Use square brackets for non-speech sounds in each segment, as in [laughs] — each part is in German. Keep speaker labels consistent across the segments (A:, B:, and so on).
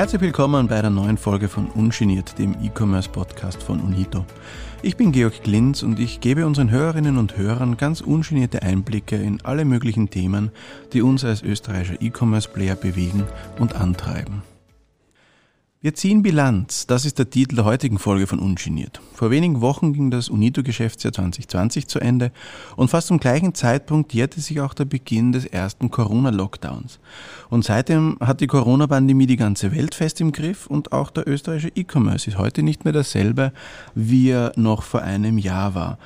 A: Herzlich willkommen bei einer neuen Folge von Ungeniert, dem E-Commerce-Podcast von Unito. Ich bin Georg Glinz und ich gebe unseren Hörerinnen und Hörern ganz ungenierte Einblicke in alle möglichen Themen, die uns als österreichischer E-Commerce-Player bewegen und antreiben. Wir ziehen Bilanz, das ist der Titel der heutigen Folge von Ungeniert. Vor wenigen Wochen ging das UNITO-Geschäftsjahr 2020 zu Ende und fast zum gleichen Zeitpunkt jährte sich auch der Beginn des ersten Corona-Lockdowns. Und seitdem hat die Corona-Pandemie die ganze Welt fest im Griff und auch der österreichische E-Commerce ist heute nicht mehr dasselbe, wie er noch vor einem Jahr war.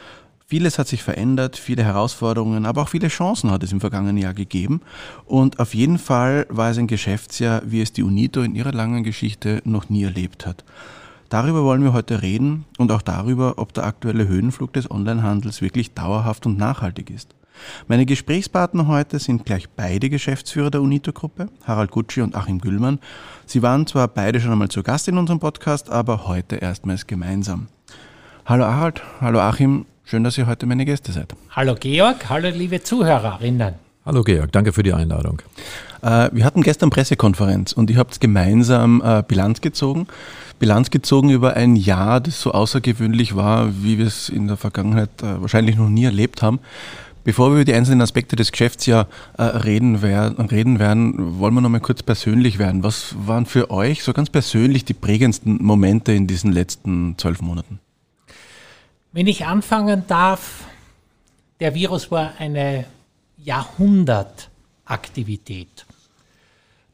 A: Vieles hat sich verändert, viele Herausforderungen, aber auch viele Chancen hat es im vergangenen Jahr gegeben. Und auf jeden Fall war es ein Geschäftsjahr, wie es die UNITO in ihrer langen Geschichte noch nie erlebt hat. Darüber wollen wir heute reden und auch darüber, ob der aktuelle Höhenflug des Onlinehandels wirklich dauerhaft und nachhaltig ist. Meine Gesprächspartner heute sind gleich beide Geschäftsführer der UNITO-Gruppe, Harald Gutschi und Achim Güllmann. Sie waren zwar beide schon einmal zu Gast in unserem Podcast, aber heute erstmals gemeinsam. Hallo Harald, hallo Achim, Schön, dass ihr heute meine Gäste seid.
B: Hallo Georg, hallo liebe Zuhörerinnen.
C: Hallo Georg, danke für die Einladung.
A: Äh, wir hatten gestern Pressekonferenz und ihr habt gemeinsam äh, Bilanz gezogen. Bilanz gezogen über ein Jahr, das so außergewöhnlich war, wie wir es in der Vergangenheit äh, wahrscheinlich noch nie erlebt haben. Bevor wir über die einzelnen Aspekte des Geschäftsjahres reden, reden werden, wollen wir noch mal kurz persönlich werden. Was waren für euch so ganz persönlich die prägendsten Momente in diesen letzten zwölf Monaten?
B: Wenn ich anfangen darf, der Virus war eine Jahrhundertaktivität.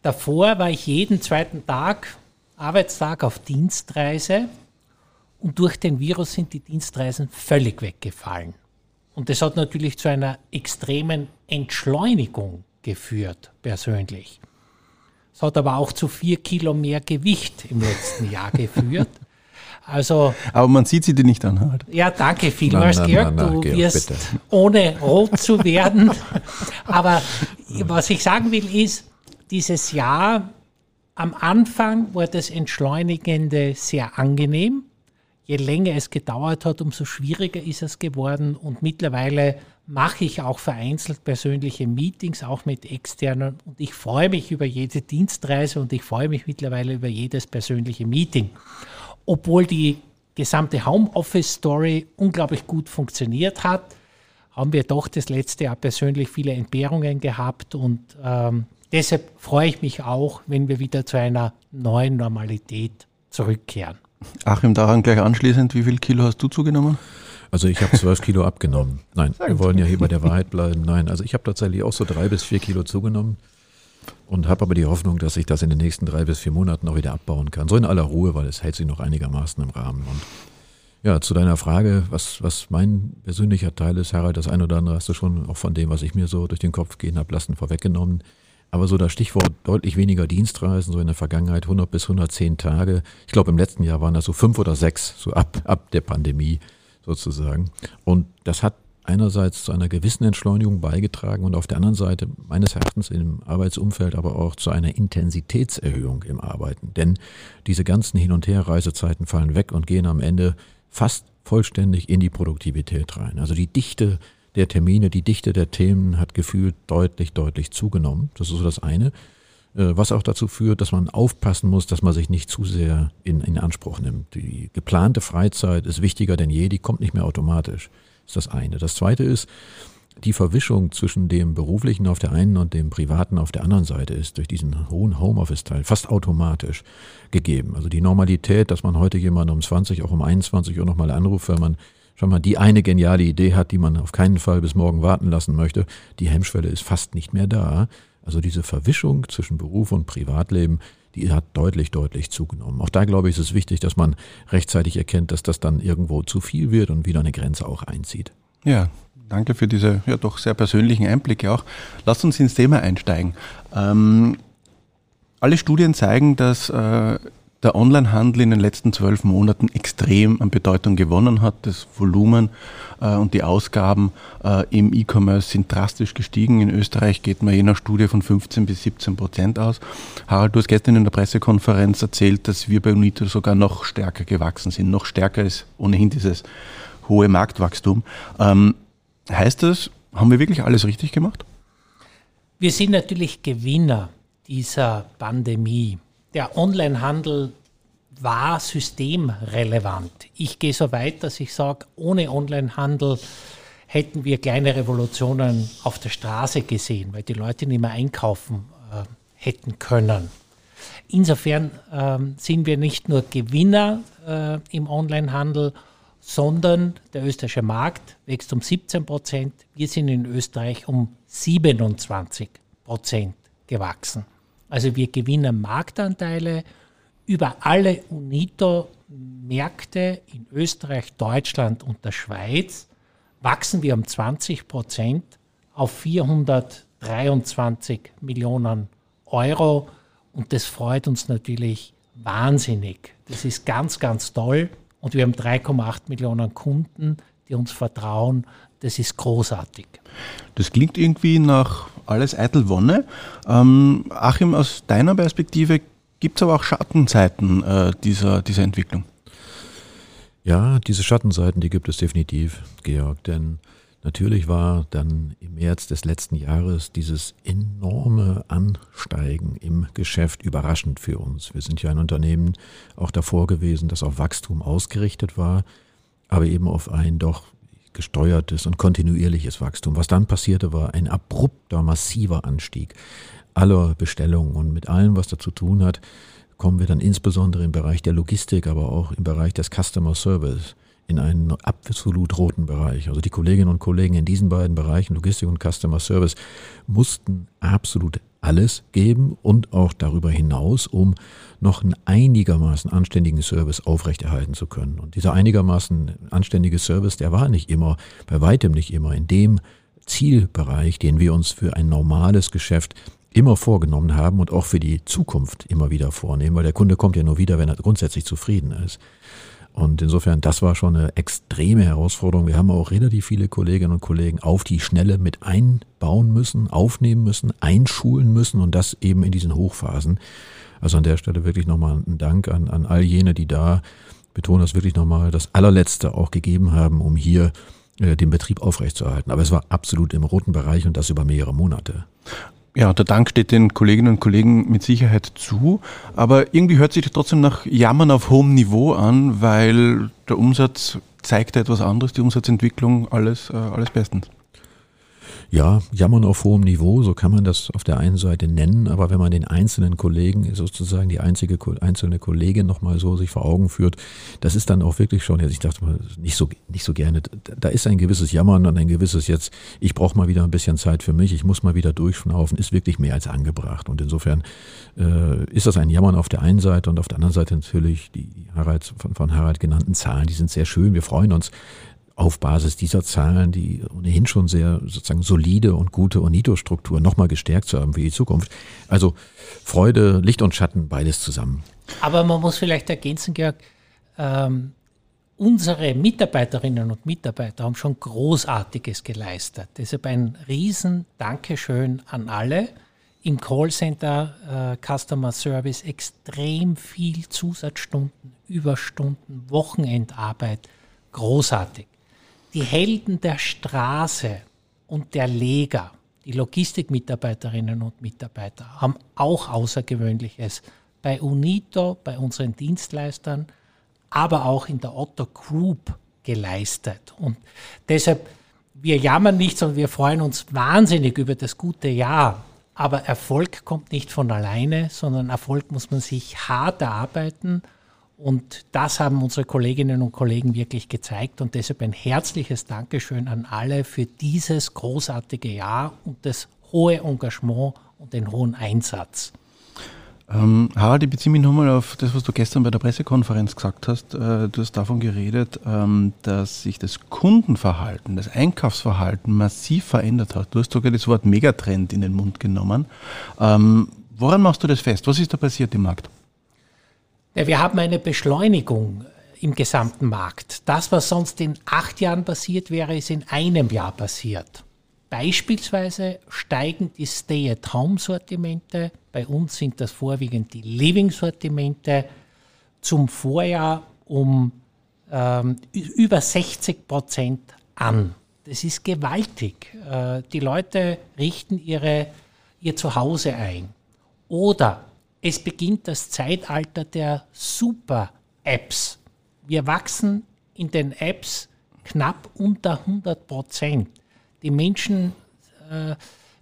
B: Davor war ich jeden zweiten Tag, Arbeitstag auf Dienstreise und durch den Virus sind die Dienstreisen völlig weggefallen. Und das hat natürlich zu einer extremen Entschleunigung geführt, persönlich. Es hat aber auch zu vier Kilo mehr Gewicht im letzten Jahr geführt. [laughs]
A: Also, Aber man sieht sie dir nicht an. Halt.
B: Ja, danke vielmals, na, na, Georg. Na, du Georg, wirst, bitte. ohne rot zu werden. [laughs] Aber was ich sagen will, ist, dieses Jahr am Anfang war das Entschleunigende sehr angenehm. Je länger es gedauert hat, umso schwieriger ist es geworden. Und mittlerweile mache ich auch vereinzelt persönliche Meetings, auch mit externen. Und ich freue mich über jede Dienstreise und ich freue mich mittlerweile über jedes persönliche Meeting obwohl die gesamte Homeoffice-Story unglaublich gut funktioniert hat, haben wir doch das letzte Jahr persönlich viele Entbehrungen gehabt und ähm, deshalb freue ich mich auch, wenn wir wieder zu einer neuen Normalität zurückkehren.
A: Achim, daran gleich anschließend, wie viel Kilo hast du zugenommen?
C: Also ich habe zwölf Kilo abgenommen. Nein, wir wollen ja hier bei der Wahrheit bleiben. Nein, also ich habe tatsächlich auch so drei bis vier Kilo zugenommen und habe aber die Hoffnung, dass ich das in den nächsten drei bis vier Monaten auch wieder abbauen kann. So in aller Ruhe, weil es hält sich noch einigermaßen im Rahmen. Und ja, zu deiner Frage, was, was mein persönlicher Teil ist, Harald, das eine oder andere hast du schon auch von dem, was ich mir so durch den Kopf gehen habe lassen, vorweggenommen. Aber so das Stichwort deutlich weniger Dienstreisen, so in der Vergangenheit 100 bis 110 Tage. Ich glaube, im letzten Jahr waren das so fünf oder sechs, so ab, ab der Pandemie sozusagen. Und das hat einerseits zu einer gewissen Entschleunigung beigetragen und auf der anderen Seite meines Erachtens im Arbeitsumfeld aber auch zu einer Intensitätserhöhung im Arbeiten. Denn diese ganzen Hin- und Her-Reisezeiten fallen weg und gehen am Ende fast vollständig in die Produktivität rein. Also die Dichte der Termine, die Dichte der Themen hat gefühlt deutlich, deutlich zugenommen. Das ist so das eine. Äh, was auch dazu führt, dass man aufpassen muss, dass man sich nicht zu sehr in, in Anspruch nimmt. Die geplante Freizeit ist wichtiger denn je, die kommt nicht mehr automatisch ist das eine. Das zweite ist, die Verwischung zwischen dem beruflichen auf der einen und dem privaten auf der anderen Seite ist durch diesen hohen Homeoffice-Teil fast automatisch gegeben. Also die Normalität, dass man heute jemanden um 20, auch um 21 Uhr nochmal anruft, weil man schon mal die eine geniale Idee hat, die man auf keinen Fall bis morgen warten lassen möchte, die Hemmschwelle ist fast nicht mehr da. Also diese Verwischung zwischen Beruf und Privatleben, die hat deutlich, deutlich zugenommen. Auch da glaube ich, ist es wichtig, dass man rechtzeitig erkennt, dass das dann irgendwo zu viel wird und wieder eine Grenze auch einzieht.
A: Ja, danke für diese ja doch sehr persönlichen Einblicke auch. Lasst uns ins Thema einsteigen. Ähm, alle Studien zeigen, dass äh, der Onlinehandel in den letzten zwölf Monaten extrem an Bedeutung gewonnen hat. Das Volumen äh, und die Ausgaben äh, im E-Commerce sind drastisch gestiegen. In Österreich geht man je nach Studie von 15 bis 17 Prozent aus. Harald, du hast gestern in der Pressekonferenz erzählt, dass wir bei Unito sogar noch stärker gewachsen sind. Noch stärker ist ohnehin dieses hohe Marktwachstum. Ähm, heißt das, haben wir wirklich alles richtig gemacht?
B: Wir sind natürlich Gewinner dieser Pandemie. Der Onlinehandel war systemrelevant. Ich gehe so weit, dass ich sage, ohne Onlinehandel hätten wir kleine Revolutionen auf der Straße gesehen, weil die Leute nicht mehr einkaufen äh, hätten können. Insofern ähm, sind wir nicht nur Gewinner äh, im Onlinehandel, sondern der österreichische Markt wächst um 17 Prozent. Wir sind in Österreich um 27 Prozent gewachsen. Also wir gewinnen Marktanteile über alle UNITO-Märkte in Österreich, Deutschland und der Schweiz wachsen wir um 20 Prozent auf 423 Millionen Euro und das freut uns natürlich wahnsinnig. Das ist ganz, ganz toll und wir haben 3,8 Millionen Kunden, die uns vertrauen. Das ist großartig.
A: Das klingt irgendwie nach alles eitel Wonne. Ähm, Achim, aus deiner Perspektive gibt es aber auch Schattenseiten äh, dieser, dieser Entwicklung.
C: Ja, diese Schattenseiten, die gibt es definitiv, Georg, denn natürlich war dann im März des letzten Jahres dieses enorme Ansteigen im Geschäft überraschend für uns. Wir sind ja ein Unternehmen auch davor gewesen, das auf Wachstum ausgerichtet war, aber eben auf ein doch gesteuertes und kontinuierliches Wachstum. Was dann passierte, war ein abrupter, massiver Anstieg aller Bestellungen und mit allem, was dazu tun hat, kommen wir dann insbesondere im Bereich der Logistik, aber auch im Bereich des Customer Service in einen absolut roten Bereich. Also die Kolleginnen und Kollegen in diesen beiden Bereichen, Logistik und Customer Service, mussten absolut alles geben und auch darüber hinaus, um noch einen einigermaßen anständigen Service aufrechterhalten zu können. Und dieser einigermaßen anständige Service, der war nicht immer, bei weitem nicht immer in dem Zielbereich, den wir uns für ein normales Geschäft immer vorgenommen haben und auch für die Zukunft immer wieder vornehmen, weil der Kunde kommt ja nur wieder, wenn er grundsätzlich zufrieden ist. Und insofern, das war schon eine extreme Herausforderung. Wir haben auch relativ viele Kolleginnen und Kollegen auf die Schnelle mit einbauen müssen, aufnehmen müssen, einschulen müssen und das eben in diesen Hochphasen. Also an der Stelle wirklich nochmal ein Dank an, an all jene, die da, betonen das wirklich nochmal, das allerletzte auch gegeben haben, um hier äh, den Betrieb aufrechtzuerhalten. Aber es war absolut im roten Bereich und das über mehrere Monate.
A: Ja, der Dank steht den Kolleginnen und Kollegen mit Sicherheit zu, aber irgendwie hört sich trotzdem nach Jammern auf hohem Niveau an, weil der Umsatz zeigt etwas anderes, die Umsatzentwicklung, alles, äh, alles bestens
C: ja, Jammern auf hohem Niveau, so kann man das auf der einen Seite nennen, aber wenn man den einzelnen Kollegen, sozusagen die einzige einzelne Kollegin nochmal so sich vor Augen führt, das ist dann auch wirklich schon, ich dachte mal, nicht so, nicht so gerne, da ist ein gewisses Jammern und ein gewisses jetzt, ich brauche mal wieder ein bisschen Zeit für mich, ich muss mal wieder durchschnaufen, ist wirklich mehr als angebracht. Und insofern äh, ist das ein Jammern auf der einen Seite und auf der anderen Seite natürlich die Harald, von, von Harald genannten Zahlen, die sind sehr schön, wir freuen uns auf Basis dieser Zahlen die ohnehin schon sehr sozusagen solide und gute Unito-Struktur nochmal gestärkt zu haben für die Zukunft. Also Freude, Licht und Schatten, beides zusammen.
B: Aber man muss vielleicht ergänzen, Georg, ähm, unsere Mitarbeiterinnen und Mitarbeiter haben schon Großartiges geleistet. Deshalb ein riesen Dankeschön an alle. Im Callcenter äh, Customer Service extrem viel Zusatzstunden, Überstunden, Wochenendarbeit. Großartig die Helden der Straße und der Leger, die Logistikmitarbeiterinnen und Mitarbeiter, haben auch Außergewöhnliches bei UNITO, bei unseren Dienstleistern, aber auch in der Otto Group geleistet. Und deshalb, wir jammern nicht, sondern wir freuen uns wahnsinnig über das gute Jahr. Aber Erfolg kommt nicht von alleine, sondern Erfolg muss man sich hart erarbeiten. Und das haben unsere Kolleginnen und Kollegen wirklich gezeigt. Und deshalb ein herzliches Dankeschön an alle für dieses großartige Jahr und das hohe Engagement und den hohen Einsatz.
A: Ähm, Harald, ich beziehe mich nochmal auf das, was du gestern bei der Pressekonferenz gesagt hast. Äh, du hast davon geredet, ähm, dass sich das Kundenverhalten, das Einkaufsverhalten massiv verändert hat. Du hast sogar das Wort Megatrend in den Mund genommen. Ähm, woran machst du das fest? Was ist da passiert im Markt?
B: Wir haben eine Beschleunigung im gesamten Markt. Das, was sonst in acht Jahren passiert wäre, ist in einem Jahr passiert. Beispielsweise steigen die Stay-at-Home-Sortimente. Bei uns sind das vorwiegend die Living-Sortimente zum Vorjahr um ähm, über 60 Prozent an. Das ist gewaltig. Äh, die Leute richten ihre, ihr Zuhause ein. Oder es beginnt das Zeitalter der Super-Apps. Wir wachsen in den Apps knapp unter 100 Prozent. Die Menschen, äh,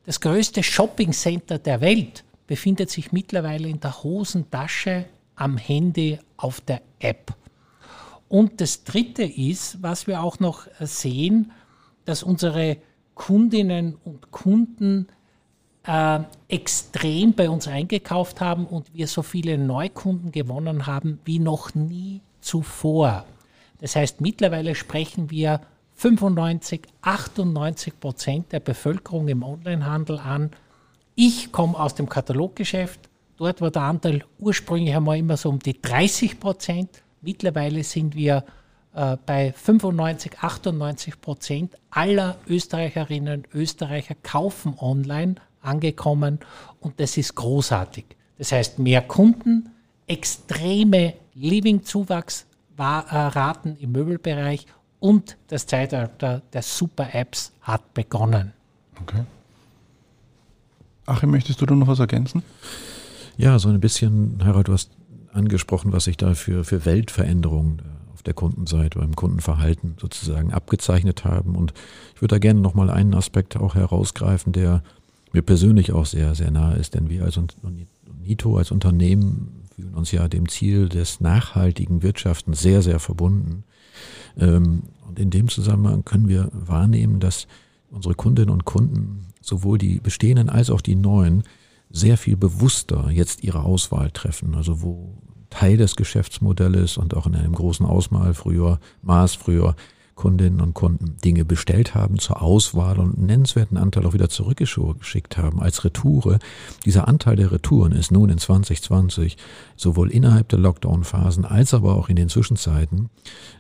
B: das größte Shopping-Center der Welt befindet sich mittlerweile in der Hosentasche, am Handy, auf der App. Und das Dritte ist, was wir auch noch sehen, dass unsere Kundinnen und Kunden äh, extrem bei uns eingekauft haben und wir so viele Neukunden gewonnen haben wie noch nie zuvor. Das heißt, mittlerweile sprechen wir 95, 98 Prozent der Bevölkerung im Onlinehandel an. Ich komme aus dem Kataloggeschäft. Dort war der Anteil ursprünglich einmal immer so um die 30 Prozent. Mittlerweile sind wir äh, bei 95, 98 Prozent aller Österreicherinnen und Österreicher kaufen online angekommen und das ist großartig. Das heißt, mehr Kunden, extreme Living-Zuwachsraten im Möbelbereich und das Zeitalter der Super-Apps hat begonnen. Okay.
A: Achim, möchtest du da noch was ergänzen?
C: Ja, so ein bisschen, Harald, du hast angesprochen, was sich da für, für Weltveränderungen äh, auf der Kundenseite, beim Kundenverhalten sozusagen abgezeichnet haben. Und ich würde da gerne nochmal einen Aspekt auch herausgreifen, der mir persönlich auch sehr, sehr nahe ist, denn wir als NITO, als Unternehmen fühlen uns ja dem Ziel des nachhaltigen Wirtschaften sehr, sehr verbunden. Ähm, und in dem Zusammenhang können wir wahrnehmen, dass unsere Kundinnen und Kunden, sowohl die bestehenden als auch die neuen, sehr viel bewusster jetzt ihre Auswahl treffen. Also wo Teil des Geschäftsmodells und auch in einem großen Ausmaß früher, Maß früher Kundinnen und Kunden Dinge bestellt haben zur Auswahl und einen nennenswerten Anteil auch wieder zurückgeschickt haben als Retoure. Dieser Anteil der Retouren ist nun in 2020 sowohl innerhalb der Lockdown-Phasen als aber auch in den Zwischenzeiten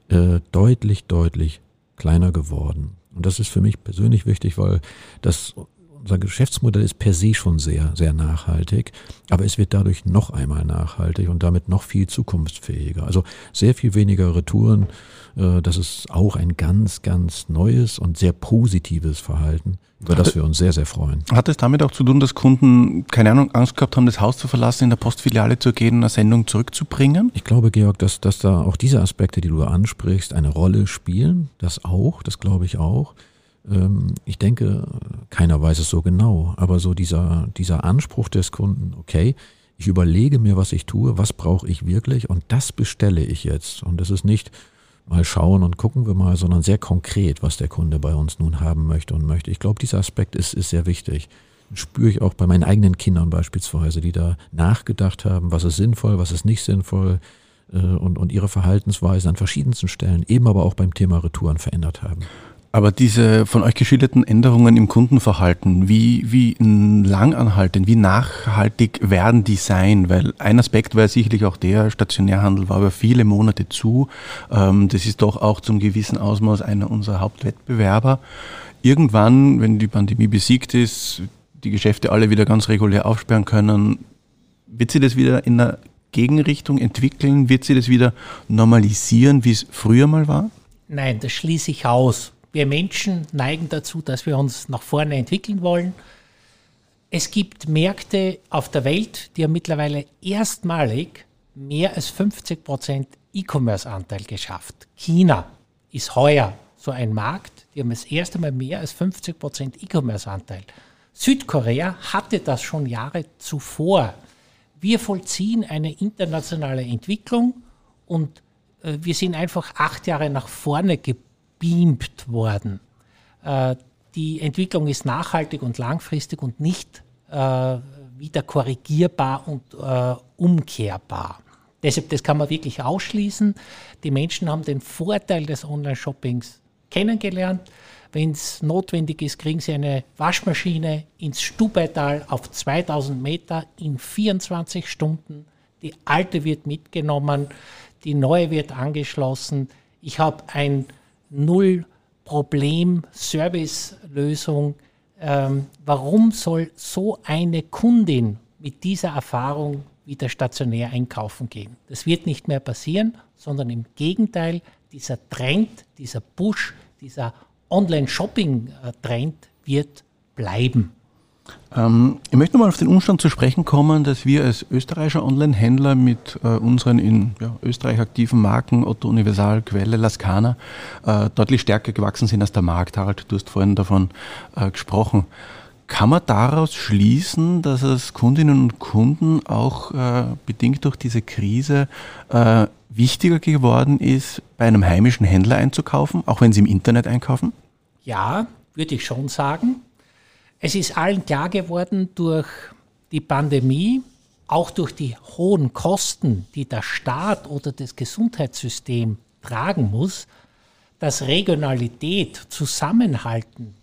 C: äh, deutlich, deutlich kleiner geworden. Und das ist für mich persönlich wichtig, weil das unser Geschäftsmodell ist per se schon sehr, sehr nachhaltig, aber es wird dadurch noch einmal nachhaltig und damit noch viel zukunftsfähiger. Also sehr viel weniger Retouren. Äh, das ist auch ein ganz, ganz neues und sehr positives Verhalten, über das wir uns sehr, sehr freuen.
A: Hat es damit auch zu tun, dass Kunden, keine Ahnung, Angst gehabt haben, das Haus zu verlassen, in der Postfiliale zu gehen, eine Sendung zurückzubringen?
C: Ich glaube, Georg, dass, dass da auch diese Aspekte, die du ansprichst, eine Rolle spielen. Das auch, das glaube ich auch. Ähm, ich denke, keiner weiß es so genau, aber so dieser, dieser Anspruch des Kunden, okay, ich überlege mir, was ich tue, was brauche ich wirklich und das bestelle ich jetzt. Und das ist nicht mal schauen und gucken wir mal, sondern sehr konkret, was der Kunde bei uns nun haben möchte und möchte. Ich glaube, dieser Aspekt ist, ist sehr wichtig. Spüre ich auch bei meinen eigenen Kindern beispielsweise, die da nachgedacht haben, was ist sinnvoll, was ist nicht sinnvoll äh, und, und ihre Verhaltensweise an verschiedensten Stellen, eben aber auch beim Thema Retouren verändert haben.
A: Aber diese von euch geschilderten Änderungen im Kundenverhalten, wie, wie langanhaltend, wie nachhaltig werden die sein? Weil ein Aspekt war sicherlich auch der, Stationärhandel war über viele Monate zu. Ähm, das ist doch auch zum gewissen Ausmaß einer unserer Hauptwettbewerber. Irgendwann, wenn die Pandemie besiegt ist, die Geschäfte alle wieder ganz regulär aufsperren können, wird sie das wieder in einer Gegenrichtung entwickeln? Wird sie das wieder normalisieren, wie es früher mal war?
B: Nein, das schließe ich aus. Wir Menschen neigen dazu, dass wir uns nach vorne entwickeln wollen. Es gibt Märkte auf der Welt, die haben mittlerweile erstmalig mehr als 50 Prozent E-Commerce-Anteil geschafft. China ist heuer so ein Markt, die haben das erste Mal mehr als 50 Prozent E-Commerce-Anteil. Südkorea hatte das schon Jahre zuvor. Wir vollziehen eine internationale Entwicklung und äh, wir sind einfach acht Jahre nach vorne geblieben gebeamt worden. Äh, die Entwicklung ist nachhaltig und langfristig und nicht äh, wieder korrigierbar und äh, umkehrbar. Deshalb, das kann man wirklich ausschließen. Die Menschen haben den Vorteil des Online-Shoppings kennengelernt. Wenn es notwendig ist, kriegen sie eine Waschmaschine ins Stubaital auf 2000 Meter in 24 Stunden. Die alte wird mitgenommen, die neue wird angeschlossen. Ich habe ein null Problem Service-Lösung. Ähm, warum soll so eine Kundin mit dieser Erfahrung wieder stationär einkaufen gehen? Das wird nicht mehr passieren, sondern im Gegenteil, dieser Trend, dieser Push, dieser Online-Shopping-Trend wird bleiben.
A: Ähm, ich möchte nochmal auf den Umstand zu sprechen kommen, dass wir als österreichischer Online-Händler mit äh, unseren in ja, Österreich aktiven Marken Otto Universal, Quelle, Lascana äh, deutlich stärker gewachsen sind als der Markt. Harald, du hast vorhin davon äh, gesprochen. Kann man daraus schließen, dass es Kundinnen und Kunden auch äh, bedingt durch diese Krise äh, wichtiger geworden ist, bei einem heimischen Händler einzukaufen, auch wenn sie im Internet einkaufen?
B: Ja, würde ich schon sagen. Es ist allen klar geworden durch die Pandemie, auch durch die hohen Kosten, die der Staat oder das Gesundheitssystem tragen muss, dass Regionalität, Zusammenhalten,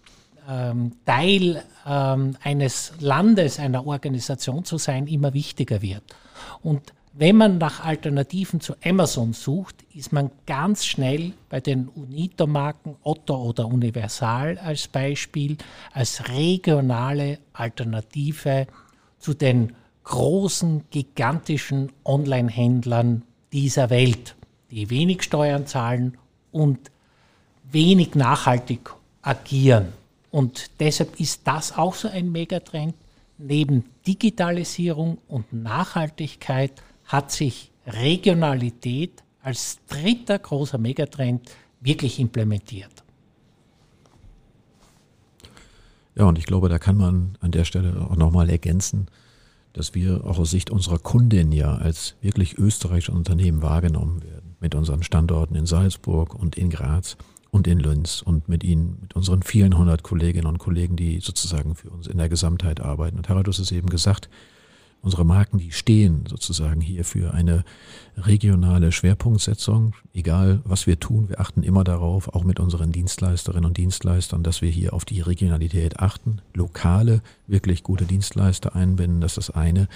B: ähm, Teil ähm, eines Landes, einer Organisation zu sein, immer wichtiger wird. Und wenn man nach Alternativen zu Amazon sucht, ist man ganz schnell bei den Unito-Marken Otto oder Universal als Beispiel als regionale Alternative zu den großen, gigantischen Online-Händlern dieser Welt, die wenig Steuern zahlen und wenig nachhaltig agieren. Und deshalb ist das auch so ein Megatrend. Neben Digitalisierung und Nachhaltigkeit hat sich Regionalität als dritter großer Megatrend wirklich implementiert.
C: Ja, und ich glaube, da kann man an der Stelle auch nochmal ergänzen, dass wir auch aus Sicht unserer Kundin ja als wirklich österreichische Unternehmen wahrgenommen werden. Mit unseren Standorten in Salzburg und in Graz und in Linz und mit Ihnen, mit unseren vielen hundert Kolleginnen und Kollegen, die sozusagen für uns in der Gesamtheit arbeiten. Und Harald, du hast es eben gesagt, unsere Marken, die stehen sozusagen hier für eine regionale Schwerpunktsetzung. Egal, was wir tun, wir achten immer darauf, auch mit unseren Dienstleisterinnen und Dienstleistern, dass wir hier auf die Regionalität achten, lokale, wirklich gute Dienstleister einbinden, das ist das eine.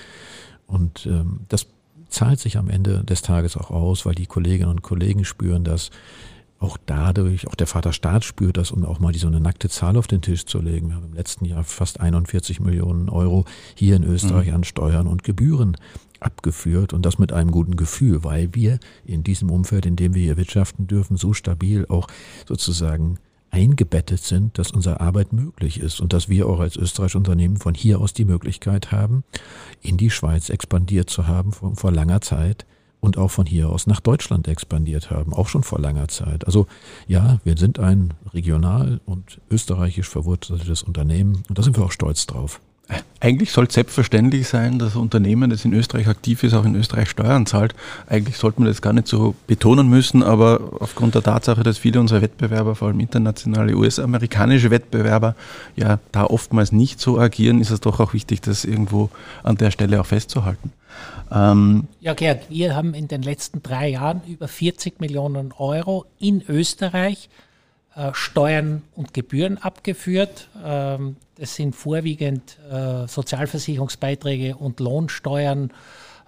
C: Und ähm, das zahlt sich am Ende des Tages auch aus, weil die Kolleginnen und Kollegen spüren, dass auch dadurch, auch der Vater Staat spürt das, um auch mal die, so eine nackte Zahl auf den Tisch zu legen. Wir haben im letzten Jahr fast 41 Millionen Euro hier in Österreich mhm. an Steuern und Gebühren abgeführt und das mit einem guten Gefühl, weil wir in diesem Umfeld, in dem wir hier wirtschaften dürfen, so stabil auch sozusagen eingebettet sind, dass unsere Arbeit möglich ist und dass wir auch als österreichische Unternehmen von hier aus die Möglichkeit haben, in die Schweiz expandiert zu haben vor, vor langer Zeit und auch von hier aus nach Deutschland expandiert haben, auch schon vor langer Zeit. Also ja, wir sind ein regional und österreichisch verwurzeltes Unternehmen und da sind wir auch stolz drauf.
A: Eigentlich soll es selbstverständlich sein, dass ein Unternehmen, das in Österreich aktiv ist, auch in Österreich Steuern zahlt. Eigentlich sollte man das gar nicht so betonen müssen, aber aufgrund der Tatsache, dass viele unserer Wettbewerber, vor allem internationale US-amerikanische Wettbewerber, ja da oftmals nicht so agieren, ist es doch auch wichtig, das irgendwo an der Stelle auch festzuhalten.
B: Ähm ja, Gerd, wir haben in den letzten drei Jahren über 40 Millionen Euro in Österreich äh, Steuern und Gebühren abgeführt. Ähm, das sind vorwiegend äh, Sozialversicherungsbeiträge und Lohnsteuern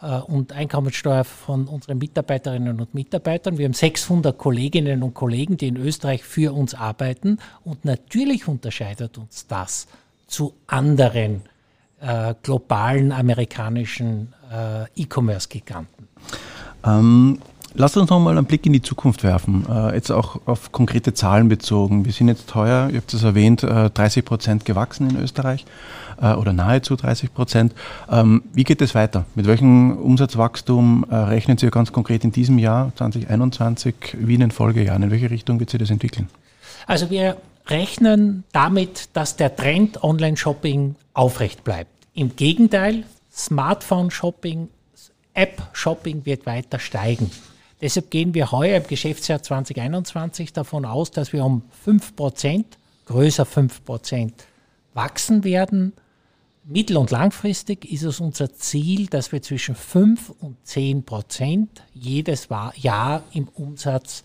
B: äh, und Einkommensteuer von unseren Mitarbeiterinnen und Mitarbeitern. Wir haben 600 Kolleginnen und Kollegen, die in Österreich für uns arbeiten. Und natürlich unterscheidet uns das zu anderen globalen amerikanischen E-Commerce-Giganten.
A: Ähm, Lass uns noch mal einen Blick in die Zukunft werfen, äh, jetzt auch auf konkrete Zahlen bezogen. Wir sind jetzt teuer, ihr habt es erwähnt, äh, 30 Prozent gewachsen in Österreich äh, oder nahezu 30 Prozent. Ähm, wie geht es weiter? Mit welchem Umsatzwachstum äh, rechnen Sie ganz konkret in diesem Jahr 2021 wie in den Folgejahren? In welche Richtung wird sich das entwickeln?
B: Also wir rechnen damit, dass der Trend Online-Shopping aufrecht bleibt. Im Gegenteil, Smartphone-Shopping, App-Shopping wird weiter steigen. Deshalb gehen wir heuer im Geschäftsjahr 2021 davon aus, dass wir um 5%, größer 5% wachsen werden. Mittel- und langfristig ist es unser Ziel, dass wir zwischen 5 und 10% jedes Jahr im Umsatz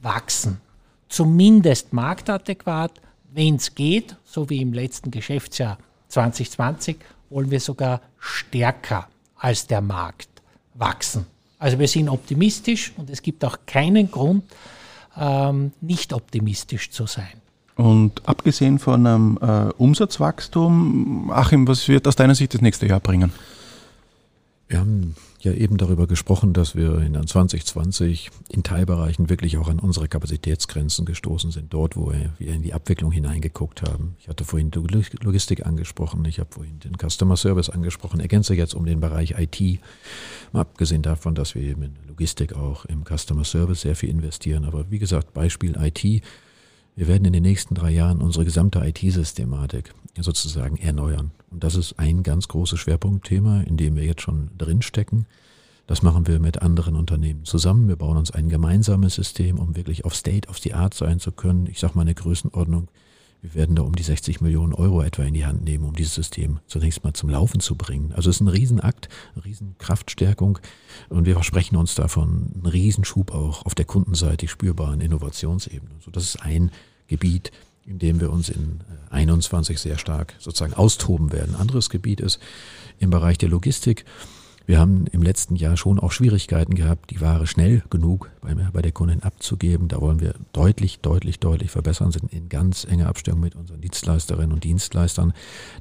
B: wachsen. Zumindest marktadäquat, wenn es geht, so wie im letzten Geschäftsjahr 2020, wollen wir sogar stärker als der Markt wachsen. Also wir sind optimistisch und es gibt auch keinen Grund, ähm, nicht optimistisch zu sein.
A: Und abgesehen von einem äh, Umsatzwachstum, Achim, was wird aus deiner Sicht das nächste Jahr bringen?
C: Wir haben ja eben darüber gesprochen, dass wir in 2020 in Teilbereichen wirklich auch an unsere Kapazitätsgrenzen gestoßen sind, dort, wo wir in die Abwicklung hineingeguckt haben. Ich hatte vorhin die Logistik angesprochen, ich habe vorhin den Customer Service angesprochen, ergänze jetzt um den Bereich IT, mal abgesehen davon, dass wir eben in Logistik auch im Customer Service sehr viel investieren. Aber wie gesagt, Beispiel IT, wir werden in den nächsten drei Jahren unsere gesamte IT-Systematik sozusagen erneuern. Und das ist ein ganz großes Schwerpunktthema, in dem wir jetzt schon drinstecken. Das machen wir mit anderen Unternehmen zusammen. Wir bauen uns ein gemeinsames System, um wirklich auf State, auf die Art sein zu können. Ich sage mal eine Größenordnung. Wir werden da um die 60 Millionen Euro etwa in die Hand nehmen, um dieses System zunächst mal zum Laufen zu bringen. Also es ist ein Riesenakt, eine Riesenkraftstärkung und wir versprechen uns davon einen Riesenschub auch auf der Kundenseite spürbaren Innovationsebene. So, das ist ein Gebiet, in dem wir uns in 21 sehr stark sozusagen austoben werden. Anderes Gebiet ist im Bereich der Logistik. Wir haben im letzten Jahr schon auch Schwierigkeiten gehabt, die Ware schnell genug bei, bei der Kundin abzugeben. Da wollen wir deutlich, deutlich, deutlich verbessern, sind in ganz enger Abstimmung mit unseren Dienstleisterinnen und Dienstleistern,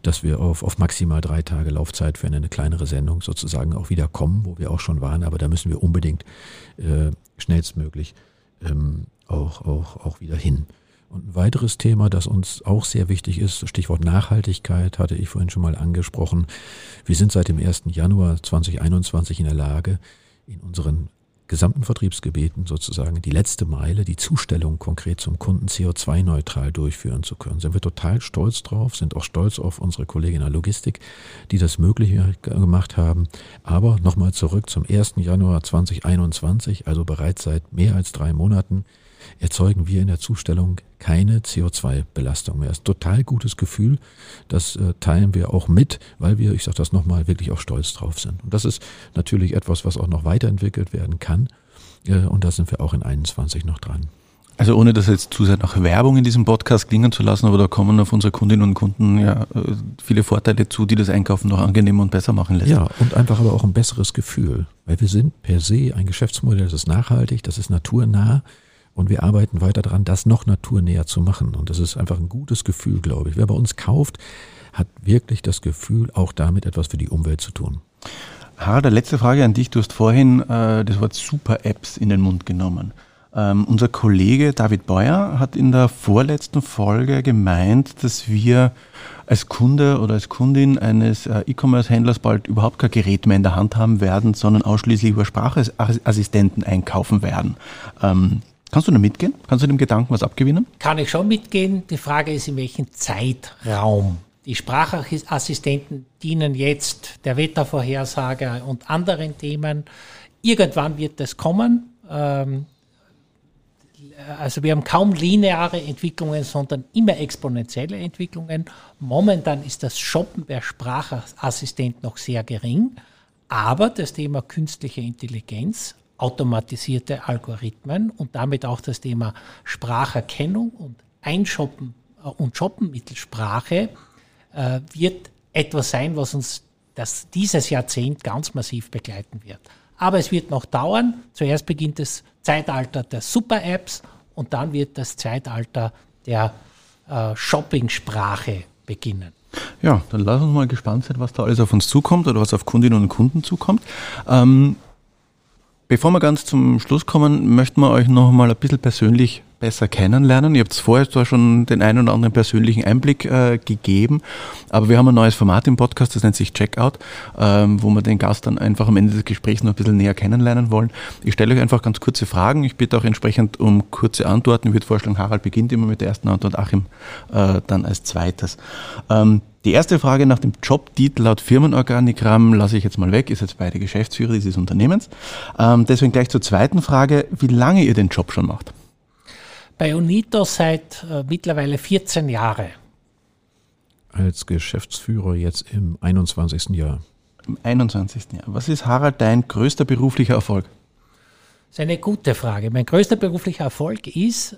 C: dass wir auf, auf maximal drei Tage Laufzeit für eine kleinere Sendung sozusagen auch wieder kommen, wo wir auch schon waren. Aber da müssen wir unbedingt äh, schnellstmöglich ähm, auch, auch, auch wieder hin. Und ein weiteres Thema, das uns auch sehr wichtig ist, Stichwort Nachhaltigkeit, hatte ich vorhin schon mal angesprochen. Wir sind seit dem 1. Januar 2021 in der Lage, in unseren gesamten Vertriebsgebieten sozusagen die letzte Meile, die Zustellung konkret zum Kunden CO2-neutral durchführen zu können. Sind wir total stolz drauf, sind auch stolz auf unsere Kollegin der Logistik, die das möglich gemacht haben. Aber nochmal zurück zum 1. Januar 2021, also bereits seit mehr als drei Monaten, erzeugen wir in der Zustellung keine CO2-Belastung mehr. Das ist ein total gutes Gefühl. Das äh, teilen wir auch mit, weil wir, ich sage das nochmal, wirklich auch stolz drauf sind. Und das ist natürlich etwas, was auch noch weiterentwickelt werden kann. Äh, und da sind wir auch in 21 noch dran.
A: Also ohne das jetzt zu sehr nach Werbung in diesem Podcast klingen zu lassen, aber da kommen auf unsere Kundinnen und Kunden ja äh, viele Vorteile zu, die das Einkaufen noch angenehmer und besser machen lässt.
C: Ja, und einfach aber auch ein besseres Gefühl, weil wir sind per se ein Geschäftsmodell, das ist nachhaltig, das ist naturnah und wir arbeiten weiter daran, das noch naturnäher zu machen. Und das ist einfach ein gutes Gefühl, glaube ich. Wer bei uns kauft, hat wirklich das Gefühl, auch damit etwas für die Umwelt zu tun.
A: Harald, letzte Frage an dich. Du hast vorhin äh, das Wort Super-Apps in den Mund genommen. Ähm, unser Kollege David Beuer hat in der vorletzten Folge gemeint, dass wir als Kunde oder als Kundin eines äh, E-Commerce-Händlers bald überhaupt kein Gerät mehr in der Hand haben werden, sondern ausschließlich über Sprachassistenten einkaufen werden. Ähm, Kannst du da mitgehen? Kannst du dem Gedanken was abgewinnen?
B: Kann ich schon mitgehen. Die Frage ist, in welchem Zeitraum. Die Sprachassistenten dienen jetzt der Wettervorhersage und anderen Themen. Irgendwann wird das kommen. Ähm, also wir haben kaum lineare Entwicklungen, sondern immer exponentielle Entwicklungen. Momentan ist das Shoppen per Sprachassistent noch sehr gering. Aber das Thema künstliche Intelligenz automatisierte Algorithmen und damit auch das Thema Spracherkennung und Einshoppen äh, und Shoppen mittels Sprache äh, wird etwas sein, was uns das dieses Jahrzehnt ganz massiv begleiten wird. Aber es wird noch dauern. Zuerst beginnt das Zeitalter der Super-Apps und dann wird das Zeitalter der äh, Shopping-Sprache beginnen.
A: Ja, dann lass uns mal gespannt sein, was da alles auf uns zukommt oder was auf Kundinnen und Kunden zukommt. Ähm, Bevor wir ganz zum Schluss kommen, möchten wir euch noch mal ein bisschen persönlich besser kennenlernen. Ihr habt vorher zwar schon den einen oder anderen persönlichen Einblick äh, gegeben, aber wir haben ein neues Format im Podcast, das nennt sich Checkout, ähm, wo wir den Gast dann einfach am Ende des Gesprächs noch ein bisschen näher kennenlernen wollen. Ich stelle euch einfach ganz kurze Fragen. Ich bitte auch entsprechend um kurze Antworten. Ich würde vorschlagen, Harald beginnt immer mit der ersten Antwort, Achim äh, dann als zweites. Ähm, die erste Frage nach dem Jobtitel laut Firmenorganigramm lasse ich jetzt mal weg, ist jetzt beide Geschäftsführer dieses Unternehmens. Ähm, deswegen gleich zur zweiten Frage, wie lange ihr den Job schon macht.
B: Bei Unito seit äh, mittlerweile 14 Jahre.
C: Als Geschäftsführer jetzt im 21. Jahr.
A: Im 21. Jahr. Was ist Harald dein größter beruflicher Erfolg?
B: Das ist eine gute Frage. Mein größter beruflicher Erfolg ist,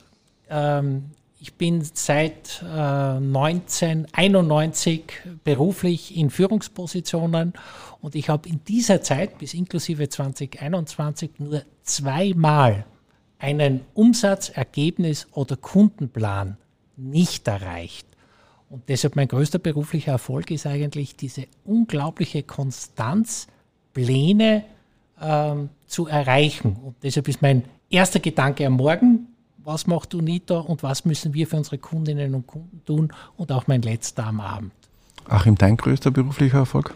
B: ähm, ich bin seit äh, 1991 beruflich in Führungspositionen und ich habe in dieser Zeit bis inklusive 2021 nur zweimal einen Umsatz, Ergebnis oder Kundenplan nicht erreicht. Und deshalb mein größter beruflicher Erfolg ist eigentlich diese unglaubliche Konstanz Pläne ähm, zu erreichen. Und deshalb ist mein erster Gedanke am Morgen, was macht UNITA und was müssen wir für unsere Kundinnen und Kunden tun und auch mein letzter am Abend.
A: Achim, dein größter beruflicher Erfolg?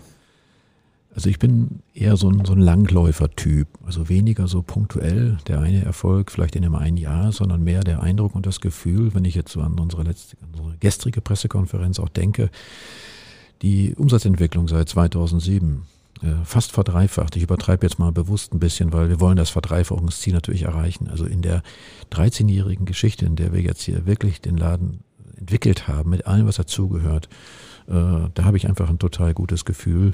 C: Also ich bin eher so ein, so ein Langläufer-Typ, also weniger so punktuell der eine Erfolg vielleicht in einem einen Jahr, sondern mehr der Eindruck und das Gefühl, wenn ich jetzt so an unsere, letzte, unsere gestrige Pressekonferenz auch denke, die Umsatzentwicklung seit 2007 äh, fast verdreifacht. Ich übertreibe jetzt mal bewusst ein bisschen, weil wir wollen das Verdreifachungsziel natürlich erreichen. Also in der 13-jährigen Geschichte, in der wir jetzt hier wirklich den Laden entwickelt haben, mit allem, was dazugehört, äh, da habe ich einfach ein total gutes Gefühl,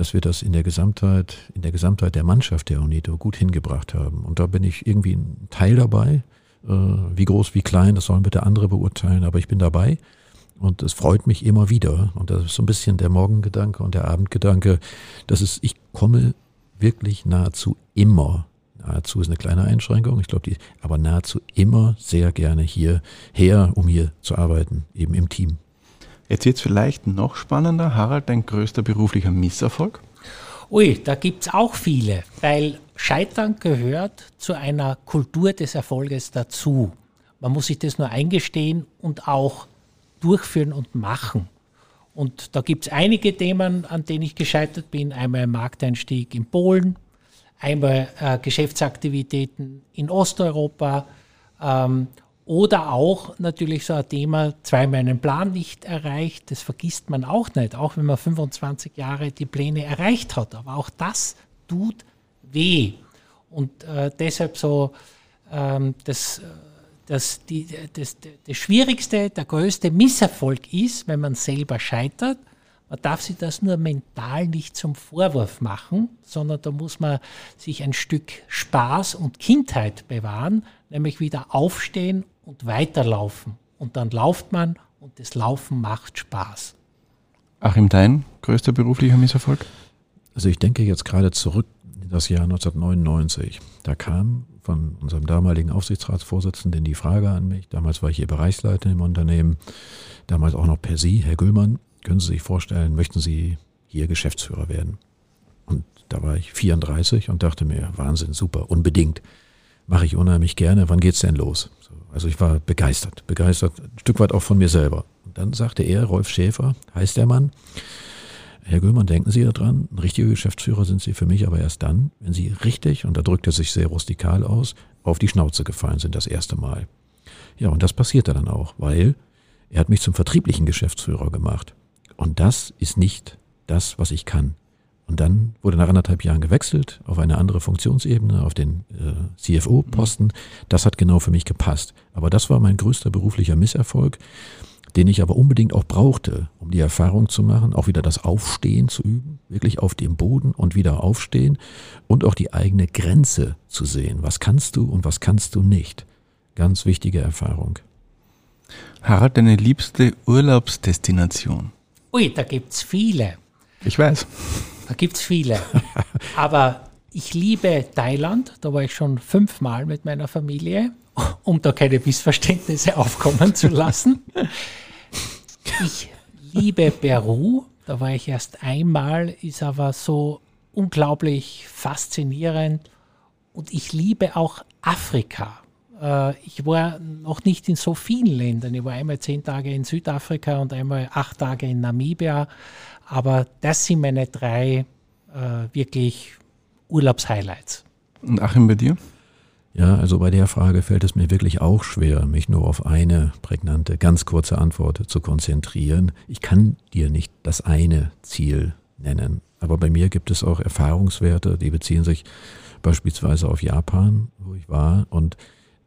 C: dass wir das in der Gesamtheit, in der Gesamtheit der Mannschaft der UNITO gut hingebracht haben. Und da bin ich irgendwie ein Teil dabei. Äh, wie groß, wie klein, das sollen bitte andere beurteilen, aber ich bin dabei. Und es freut mich immer wieder. Und das ist so ein bisschen der Morgengedanke und der Abendgedanke, dass es, ich komme wirklich nahezu immer, nahezu ist eine kleine Einschränkung, ich glaube, die, aber nahezu immer sehr gerne hierher, um hier zu arbeiten, eben im Team.
A: Jetzt wird es vielleicht noch spannender. Harald, dein größter beruflicher Misserfolg?
B: Ui, da gibt es auch viele, weil Scheitern gehört zu einer Kultur des Erfolges dazu. Man muss sich das nur eingestehen und auch durchführen und machen. Und da gibt es einige Themen, an denen ich gescheitert bin. Einmal Markteinstieg in Polen, einmal äh, Geschäftsaktivitäten in Osteuropa ähm, oder auch natürlich so ein Thema, zweimal einen Plan nicht erreicht, das vergisst man auch nicht, auch wenn man 25 Jahre die Pläne erreicht hat. Aber auch das tut weh. Und äh, deshalb so ähm, das, das, die, das, das Schwierigste, der größte Misserfolg ist, wenn man selber scheitert. Man darf sich das nur mental nicht zum Vorwurf machen, sondern da muss man sich ein Stück Spaß und Kindheit bewahren, nämlich wieder aufstehen und weiterlaufen. Und dann lauft man und das Laufen macht Spaß.
A: Achim, dein größter beruflicher Misserfolg?
C: Also ich denke jetzt gerade zurück in das Jahr 1999. Da kam von unserem damaligen Aufsichtsratsvorsitzenden die Frage an mich. Damals war ich hier Bereichsleiter im Unternehmen, damals auch noch per Sie, Herr Güllmann. Können Sie sich vorstellen, möchten Sie hier Geschäftsführer werden? Und da war ich 34 und dachte mir, Wahnsinn, super, unbedingt. Mache ich unheimlich gerne. Wann geht's denn los? Also ich war begeistert, begeistert, ein Stück weit auch von mir selber. Und dann sagte er, Rolf Schäfer, heißt der Mann, Herr Göhlmann, denken Sie daran, ein richtiger Geschäftsführer sind Sie für mich aber erst dann, wenn Sie richtig, und da drückt er sich sehr rustikal aus, auf die Schnauze gefallen sind das erste Mal. Ja, und das passierte dann auch, weil er hat mich zum vertrieblichen Geschäftsführer gemacht. Und das ist nicht das, was ich kann. Und dann wurde nach anderthalb Jahren gewechselt auf eine andere Funktionsebene, auf den äh, CFO-Posten. Das hat genau für mich gepasst. Aber das war mein größter beruflicher Misserfolg, den ich aber unbedingt auch brauchte, um die Erfahrung zu machen, auch wieder das Aufstehen zu üben, wirklich auf dem Boden und wieder aufstehen und auch die eigene Grenze zu sehen. Was kannst du und was kannst du nicht? Ganz wichtige Erfahrung.
A: Harald, deine liebste Urlaubsdestination?
B: Ui, da gibt's viele.
A: Ich weiß.
B: Da gibt es viele. [laughs] Aber ich liebe Thailand. Da war ich schon fünfmal mit meiner Familie, um da keine Missverständnisse [laughs] aufkommen zu lassen. Ich liebe Peru. Da war ich erst einmal, ist aber so unglaublich faszinierend. Und ich liebe auch Afrika. Äh, ich war noch nicht in so vielen Ländern. Ich war einmal zehn Tage in Südafrika und einmal acht Tage in Namibia. Aber das sind meine drei äh, wirklich Urlaubshighlights.
A: Und Achim, bei dir?
C: Ja, also bei der Frage fällt es mir wirklich auch schwer, mich nur auf eine prägnante, ganz kurze Antwort zu konzentrieren. Ich kann dir nicht das eine Ziel nennen, aber bei mir gibt es auch Erfahrungswerte, die beziehen sich beispielsweise auf Japan, wo ich war und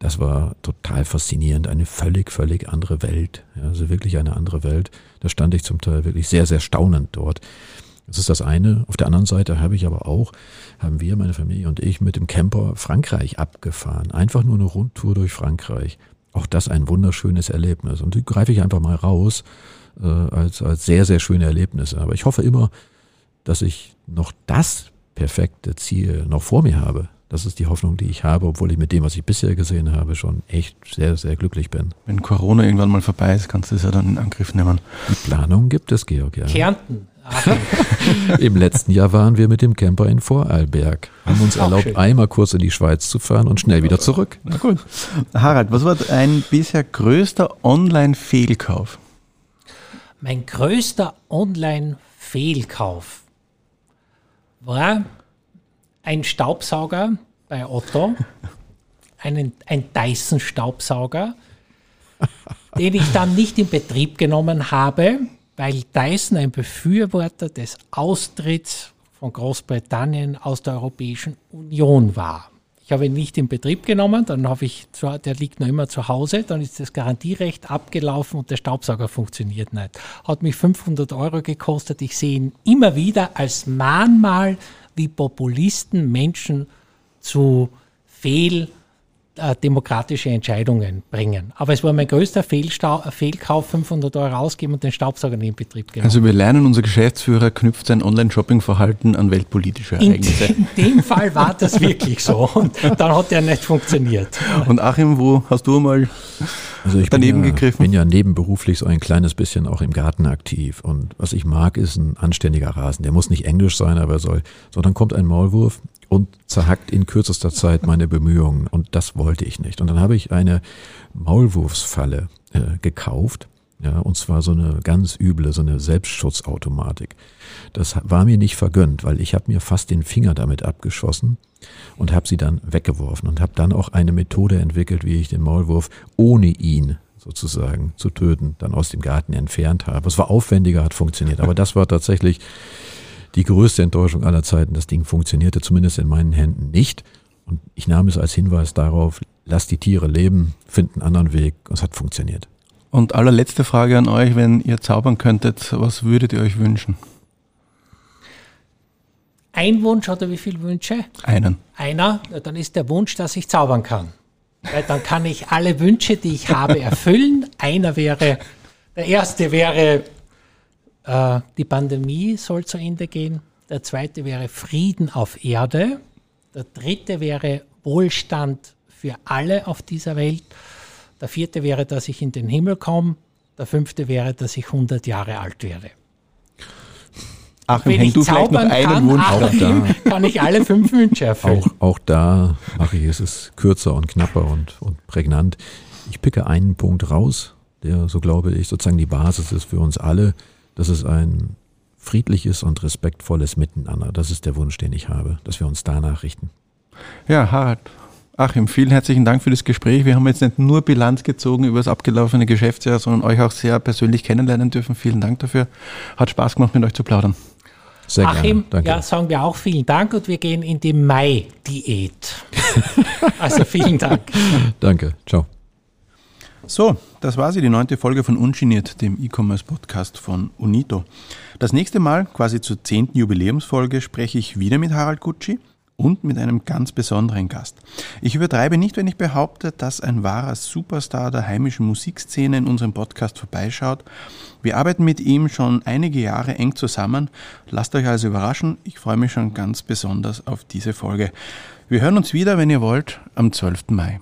C: das war total faszinierend, eine völlig, völlig andere Welt. Also wirklich eine andere Welt. Da stand ich zum Teil wirklich sehr, sehr staunend dort. Das ist das eine. Auf der anderen Seite habe ich aber auch, haben wir, meine Familie und ich, mit dem Camper Frankreich abgefahren. Einfach nur eine Rundtour durch Frankreich. Auch das ein wunderschönes Erlebnis. Und die greife ich einfach mal raus äh, als, als sehr, sehr schöne Erlebnisse. Aber ich hoffe immer, dass ich noch das perfekte Ziel noch vor mir habe. Das ist die Hoffnung, die ich habe, obwohl ich mit dem, was ich bisher gesehen habe, schon echt sehr, sehr glücklich bin.
A: Wenn Corona irgendwann mal vorbei ist, kannst du es ja dann in Angriff nehmen.
C: Die Planung gibt es, Georg,
B: ja. Kärnten, [laughs]
C: Im letzten Jahr waren wir mit dem Camper in Vorarlberg, haben uns erlaubt, schön. einmal kurz in die Schweiz zu fahren und schnell wieder zurück.
A: Na gut. Harald, was war dein bisher größter Online-Fehlkauf?
B: Mein größter Online-Fehlkauf war ein Staubsauger bei Otto, einen, ein Dyson-Staubsauger, [laughs] den ich dann nicht in Betrieb genommen habe, weil Dyson ein Befürworter des Austritts von Großbritannien aus der Europäischen Union war. Ich habe ihn nicht in Betrieb genommen, dann habe ich, der liegt noch immer zu Hause, dann ist das Garantierecht abgelaufen und der Staubsauger funktioniert nicht. Hat mich 500 Euro gekostet. Ich sehe ihn immer wieder als Mahnmal, wie Populisten Menschen zu Fehl- demokratische Entscheidungen bringen. Aber es war mein größter Fehlstau Fehlkauf, 500 Euro ausgeben und den Staubsauger in Betrieb genommen.
A: Also wir lernen, unser Geschäftsführer knüpft sein Online-Shopping-Verhalten an weltpolitische Ereignisse.
B: In, in, dem Fall war das wirklich so und dann hat er nicht funktioniert.
A: Und Achim, wo hast du mal also ich daneben
C: bin
A: ja, gegriffen?
C: bin ja nebenberuflich so ein kleines bisschen auch im Garten aktiv und was ich mag, ist ein anständiger Rasen. Der muss nicht englisch sein, aber soll, sondern kommt ein Maulwurf, und zerhackt in kürzester Zeit meine Bemühungen. Und das wollte ich nicht. Und dann habe ich eine Maulwurfsfalle äh, gekauft. Ja, und zwar so eine ganz üble, so eine Selbstschutzautomatik. Das war mir nicht vergönnt, weil ich habe mir fast den Finger damit abgeschossen und habe sie dann weggeworfen und habe dann auch eine Methode entwickelt, wie ich den Maulwurf ohne ihn sozusagen zu töten, dann aus dem Garten entfernt habe. Es war aufwendiger, hat funktioniert, aber das war tatsächlich die größte Enttäuschung aller Zeiten. Das Ding funktionierte zumindest in meinen Händen nicht. Und ich nahm es als Hinweis darauf, lass die Tiere leben, find einen anderen Weg. Und es hat funktioniert.
A: Und allerletzte Frage an euch, wenn ihr zaubern könntet, was würdet ihr euch wünschen?
B: Ein Wunsch oder wie viele Wünsche?
A: Einen.
B: Einer, dann ist der Wunsch, dass ich zaubern kann. Weil dann kann ich alle Wünsche, die ich habe, erfüllen. Einer wäre, der erste wäre äh, die Pandemie soll zu Ende gehen. Der zweite wäre Frieden auf Erde. Der dritte wäre Wohlstand für alle auf dieser Welt. Der vierte wäre, dass ich in den Himmel komme. Der fünfte wäre, dass ich 100 Jahre alt werde.
A: Ach, wenn ich du vielleicht noch einen kann, Wunsch
B: auch [laughs] da, kann ich alle fünf Wünsche erfüllen.
C: Auch, auch da mache ich es kürzer und knapper und, und prägnant. Ich picke einen Punkt raus, der, so glaube ich, sozusagen die Basis ist für uns alle. Das ist ein friedliches und respektvolles Miteinander. Das ist der Wunsch, den ich habe, dass wir uns danach richten.
A: Ja, Harald. Achim, vielen herzlichen Dank für das Gespräch. Wir haben jetzt nicht nur Bilanz gezogen über das abgelaufene Geschäftsjahr, sondern euch auch sehr persönlich kennenlernen dürfen. Vielen Dank dafür. Hat Spaß gemacht, mit euch zu plaudern.
B: Sehr Achim, gerne. ja, sagen wir auch vielen Dank und wir gehen in die Mai-Diät. [laughs] also vielen Dank.
C: Danke. Ciao.
A: So, das war sie, die neunte Folge von Ungeniert, dem E-Commerce-Podcast von Unito. Das nächste Mal, quasi zur zehnten Jubiläumsfolge, spreche ich wieder mit Harald Gucci und mit einem ganz besonderen Gast. Ich übertreibe nicht, wenn ich behaupte, dass ein wahrer Superstar der heimischen Musikszene in unserem Podcast vorbeischaut. Wir arbeiten mit ihm schon einige Jahre eng zusammen. Lasst euch also überraschen. Ich freue mich schon ganz besonders auf diese Folge. Wir hören uns wieder, wenn ihr wollt, am 12. Mai.